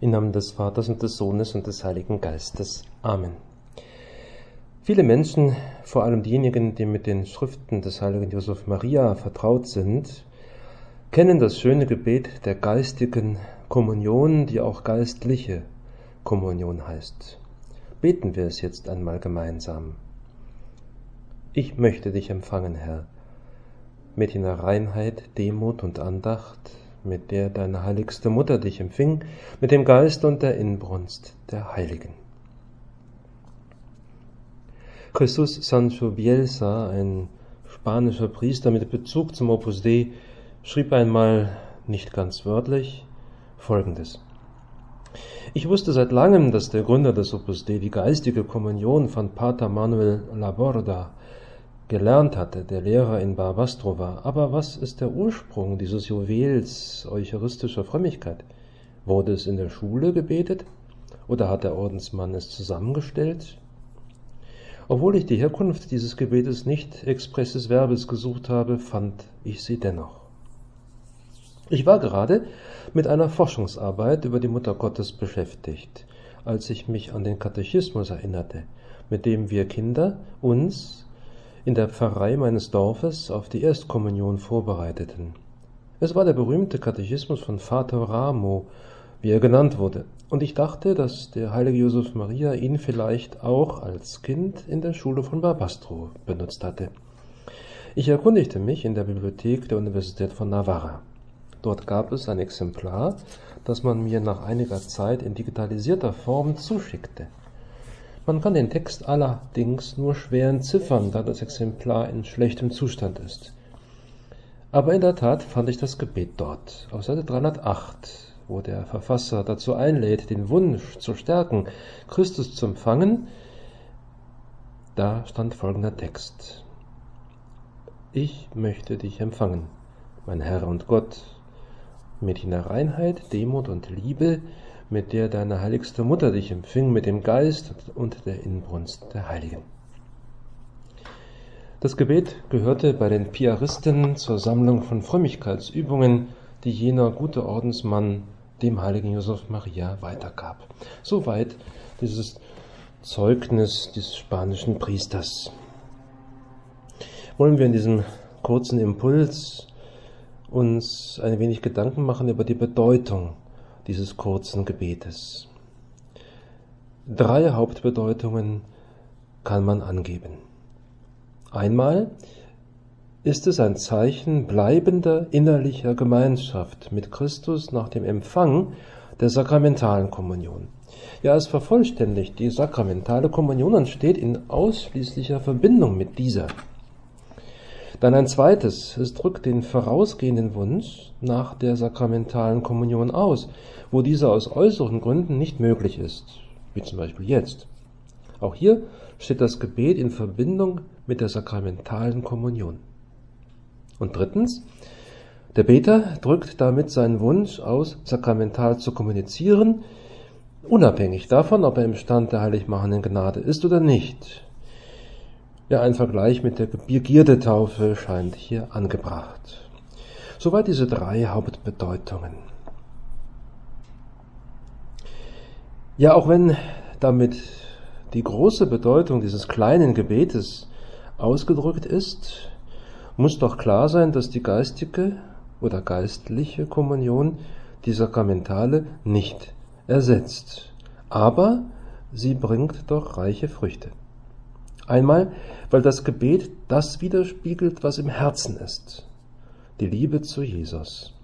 Im Namen des Vaters und des Sohnes und des Heiligen Geistes. Amen. Viele Menschen, vor allem diejenigen, die mit den Schriften des heiligen Josef Maria vertraut sind, kennen das schöne Gebet der geistigen Kommunion, die auch geistliche Kommunion heißt. Beten wir es jetzt einmal gemeinsam. Ich möchte dich empfangen, Herr, mit jener Reinheit, Demut und Andacht, mit der deine heiligste Mutter dich empfing, mit dem Geist und der Inbrunst der Heiligen. Jesus Sancho Bielsa, ein spanischer Priester mit Bezug zum Opus Dei, schrieb einmal, nicht ganz wörtlich, folgendes. Ich wusste seit langem, dass der Gründer des Opus Dei die geistige Kommunion von Pater Manuel Laborda gelernt hatte, der Lehrer in Barbastro war. Aber was ist der Ursprung dieses Juwels eucharistischer Frömmigkeit? Wurde es in der Schule gebetet oder hat der Ordensmann es zusammengestellt? Obwohl ich die Herkunft dieses Gebetes nicht expresses Verbes gesucht habe, fand ich sie dennoch. Ich war gerade mit einer Forschungsarbeit über die Mutter Gottes beschäftigt, als ich mich an den Katechismus erinnerte, mit dem wir Kinder uns in der Pfarrei meines Dorfes auf die Erstkommunion vorbereiteten. Es war der berühmte Katechismus von Vater Ramo, wie er genannt wurde, und ich dachte, dass der heilige Josef Maria ihn vielleicht auch als Kind in der Schule von Barbastro benutzt hatte. Ich erkundigte mich in der Bibliothek der Universität von Navarra. Dort gab es ein Exemplar, das man mir nach einiger Zeit in digitalisierter Form zuschickte. Man kann den Text allerdings nur schwer entziffern, da das Exemplar in schlechtem Zustand ist. Aber in der Tat fand ich das Gebet dort, auf Seite 308, wo der Verfasser dazu einlädt, den Wunsch zu stärken, Christus zu empfangen. Da stand folgender Text. Ich möchte dich empfangen, mein Herr und Gott, mit jener Reinheit, Demut und Liebe, mit der deine heiligste Mutter dich empfing, mit dem Geist und der Inbrunst der Heiligen. Das Gebet gehörte bei den Piaristen zur Sammlung von Frömmigkeitsübungen, die jener gute Ordensmann dem heiligen Josef Maria weitergab. Soweit dieses Zeugnis des spanischen Priesters. Wollen wir in diesem kurzen Impuls uns ein wenig Gedanken machen über die Bedeutung dieses kurzen Gebetes. Drei Hauptbedeutungen kann man angeben. Einmal ist es ein Zeichen bleibender innerlicher Gemeinschaft mit Christus nach dem Empfang der sakramentalen Kommunion. Ja, es vervollständigt die sakramentale Kommunion und steht in ausschließlicher Verbindung mit dieser. Dann ein zweites, es drückt den vorausgehenden Wunsch nach der sakramentalen Kommunion aus, wo dieser aus äußeren Gründen nicht möglich ist, wie zum Beispiel jetzt. Auch hier steht das Gebet in Verbindung mit der sakramentalen Kommunion. Und drittens, der Beter drückt damit seinen Wunsch aus, sakramental zu kommunizieren, unabhängig davon, ob er im Stand der heiligmachenden Gnade ist oder nicht. Ja, ein Vergleich mit der Begierdetaufe scheint hier angebracht. Soweit diese drei Hauptbedeutungen. Ja, auch wenn damit die große Bedeutung dieses kleinen Gebetes ausgedrückt ist, muss doch klar sein, dass die geistige oder geistliche Kommunion die Sakramentale nicht ersetzt. Aber sie bringt doch reiche Früchte. Einmal, weil das Gebet das widerspiegelt, was im Herzen ist. Die Liebe zu Jesus.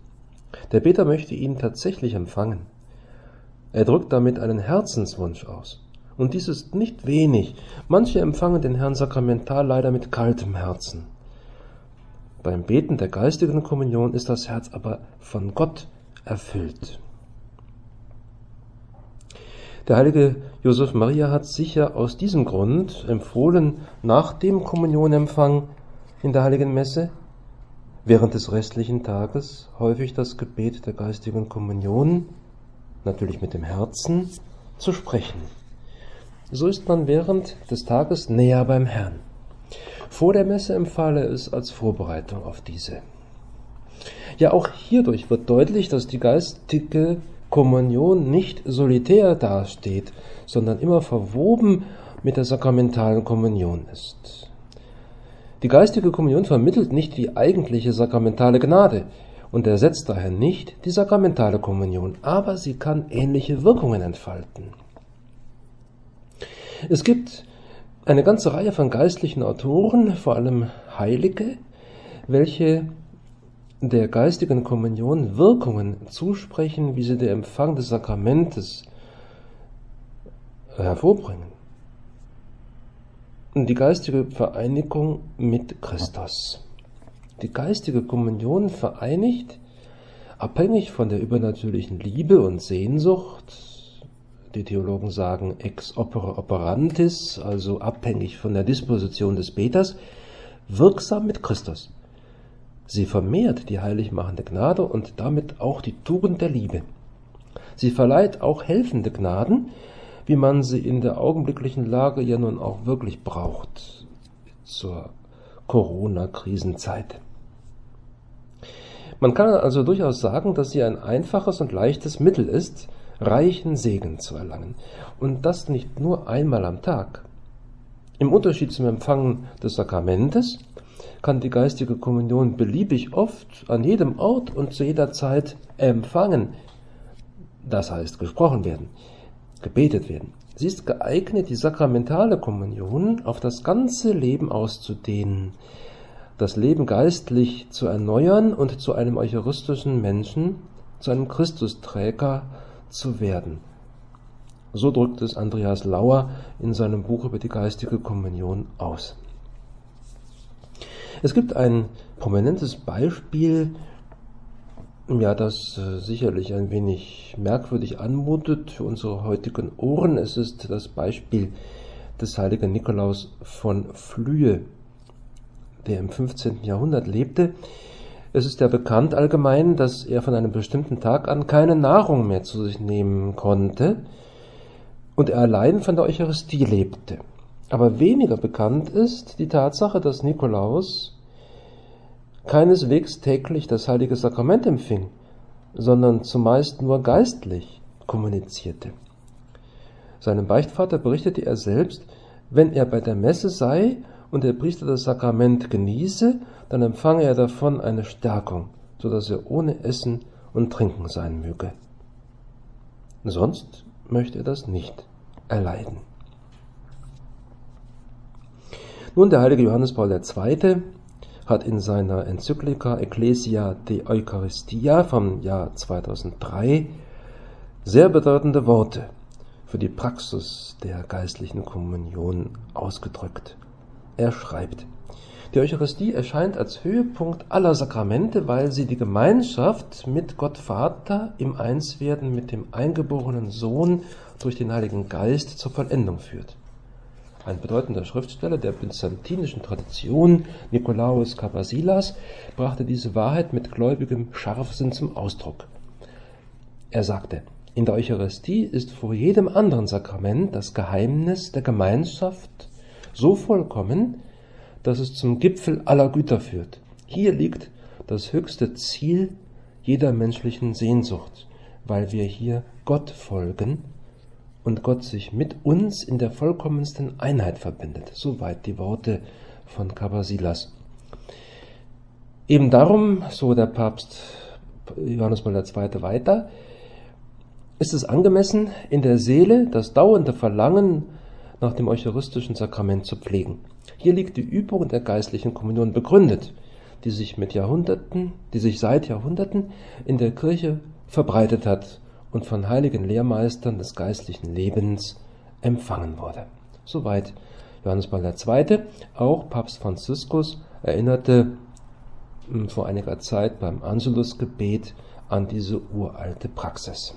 Der Beter möchte ihn tatsächlich empfangen. Er drückt damit einen Herzenswunsch aus. Und dies ist nicht wenig. Manche empfangen den Herrn sakramental leider mit kaltem Herzen. Beim Beten der geistigen Kommunion ist das Herz aber von Gott erfüllt. Der heilige Josef Maria hat sicher aus diesem Grund empfohlen, nach dem Kommunionempfang in der heiligen Messe während des restlichen Tages häufig das Gebet der geistigen Kommunion, natürlich mit dem Herzen, zu sprechen. So ist man während des Tages näher beim Herrn. Vor der Messe empfahle es als Vorbereitung auf diese. Ja, auch hierdurch wird deutlich, dass die geistige Kommunion nicht solitär dasteht, sondern immer verwoben mit der sakramentalen Kommunion ist. Die geistige Kommunion vermittelt nicht die eigentliche sakramentale Gnade und ersetzt daher nicht die sakramentale Kommunion, aber sie kann ähnliche Wirkungen entfalten. Es gibt eine ganze Reihe von geistlichen Autoren, vor allem Heilige, welche der geistigen Kommunion Wirkungen zusprechen, wie sie der Empfang des Sakramentes hervorbringen. Die geistige Vereinigung mit Christus. Die geistige Kommunion vereinigt, abhängig von der übernatürlichen Liebe und Sehnsucht, die Theologen sagen ex opere operantis, also abhängig von der Disposition des Beters, wirksam mit Christus. Sie vermehrt die heilig machende Gnade und damit auch die Tugend der Liebe. Sie verleiht auch helfende Gnaden, wie man sie in der augenblicklichen Lage ja nun auch wirklich braucht zur Corona-Krisenzeit. Man kann also durchaus sagen, dass sie ein einfaches und leichtes Mittel ist, reichen Segen zu erlangen. Und das nicht nur einmal am Tag. Im Unterschied zum Empfangen des Sakramentes kann die geistige Kommunion beliebig oft an jedem Ort und zu jeder Zeit empfangen. Das heißt gesprochen werden, gebetet werden. Sie ist geeignet, die sakramentale Kommunion auf das ganze Leben auszudehnen, das Leben geistlich zu erneuern und zu einem eucharistischen Menschen, zu einem Christusträger zu werden. So drückt es Andreas Lauer in seinem Buch über die geistige Kommunion aus. Es gibt ein prominentes Beispiel, ja, das äh, sicherlich ein wenig merkwürdig anmutet für unsere heutigen Ohren. Es ist das Beispiel des heiligen Nikolaus von Flühe, der im 15. Jahrhundert lebte. Es ist ja bekannt allgemein, dass er von einem bestimmten Tag an keine Nahrung mehr zu sich nehmen konnte und er allein von der Eucharistie lebte. Aber weniger bekannt ist die Tatsache, dass Nikolaus keineswegs täglich das heilige Sakrament empfing, sondern zumeist nur geistlich kommunizierte. Seinem Beichtvater berichtete er selbst, wenn er bei der Messe sei und der Priester das Sakrament genieße, dann empfange er davon eine Stärkung, so dass er ohne Essen und Trinken sein möge. Sonst möchte er das nicht erleiden. Nun, der heilige Johannes Paul II hat in seiner Enzyklika Ecclesia de Eucharistia vom Jahr 2003 sehr bedeutende Worte für die Praxis der geistlichen Kommunion ausgedrückt. Er schreibt, die Eucharistie erscheint als Höhepunkt aller Sakramente, weil sie die Gemeinschaft mit Gott Vater im Einswerden mit dem eingeborenen Sohn durch den Heiligen Geist zur Vollendung führt. Ein bedeutender Schriftsteller der byzantinischen Tradition, Nikolaus Kapasilas, brachte diese Wahrheit mit gläubigem Scharfsinn zum Ausdruck. Er sagte, in der Eucharistie ist vor jedem anderen Sakrament das Geheimnis der Gemeinschaft so vollkommen, dass es zum Gipfel aller Güter führt. Hier liegt das höchste Ziel jeder menschlichen Sehnsucht, weil wir hier Gott folgen und Gott sich mit uns in der vollkommensten Einheit verbindet. Soweit die Worte von Kabasilas. Eben darum, so der Papst Johannes Paul II. weiter, ist es angemessen, in der Seele das dauernde Verlangen nach dem eucharistischen Sakrament zu pflegen. Hier liegt die Übung der geistlichen Kommunion begründet, die sich mit Jahrhunderten, die sich seit Jahrhunderten in der Kirche verbreitet hat und von heiligen Lehrmeistern des geistlichen Lebens empfangen wurde. Soweit Johannes Paul II. Auch Papst Franziskus erinnerte hm, vor einiger Zeit beim Angelusgebet an diese uralte Praxis.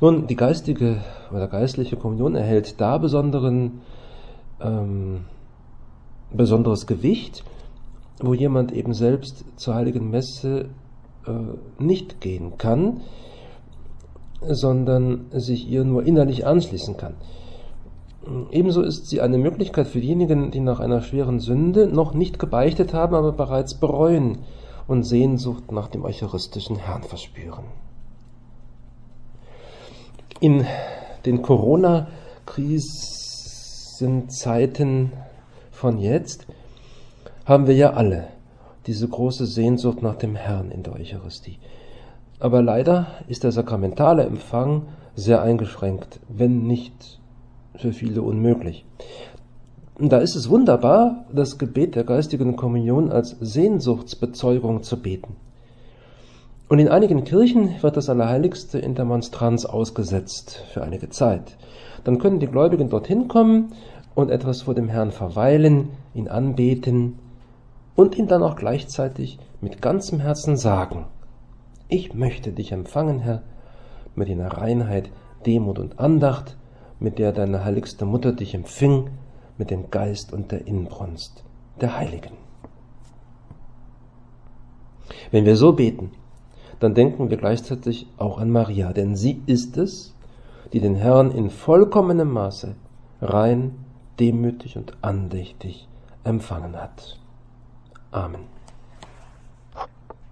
Nun, die geistige oder geistliche Kommunion erhält da besonderen, ähm, besonderes Gewicht, wo jemand eben selbst zur heiligen Messe äh, nicht gehen kann, sondern sich ihr nur innerlich anschließen kann. Ebenso ist sie eine Möglichkeit für diejenigen, die nach einer schweren Sünde noch nicht gebeichtet haben, aber bereits bereuen und Sehnsucht nach dem eucharistischen Herrn verspüren. In den Corona-Krisenzeiten von jetzt haben wir ja alle diese große Sehnsucht nach dem Herrn in der Eucharistie. Aber leider ist der sakramentale Empfang sehr eingeschränkt, wenn nicht für viele unmöglich. Da ist es wunderbar, das Gebet der geistigen Kommunion als Sehnsuchtsbezeugung zu beten. Und in einigen Kirchen wird das Allerheiligste in der Monstranz ausgesetzt für einige Zeit. Dann können die Gläubigen dorthin kommen und etwas vor dem Herrn verweilen, ihn anbeten und ihn dann auch gleichzeitig mit ganzem Herzen sagen, ich möchte dich empfangen, Herr, mit jener Reinheit, Demut und Andacht, mit der deine heiligste Mutter dich empfing mit dem Geist und der Inbrunst der Heiligen. Wenn wir so beten, dann denken wir gleichzeitig auch an Maria, denn sie ist es, die den Herrn in vollkommenem Maße rein, demütig und andächtig empfangen hat. Amen.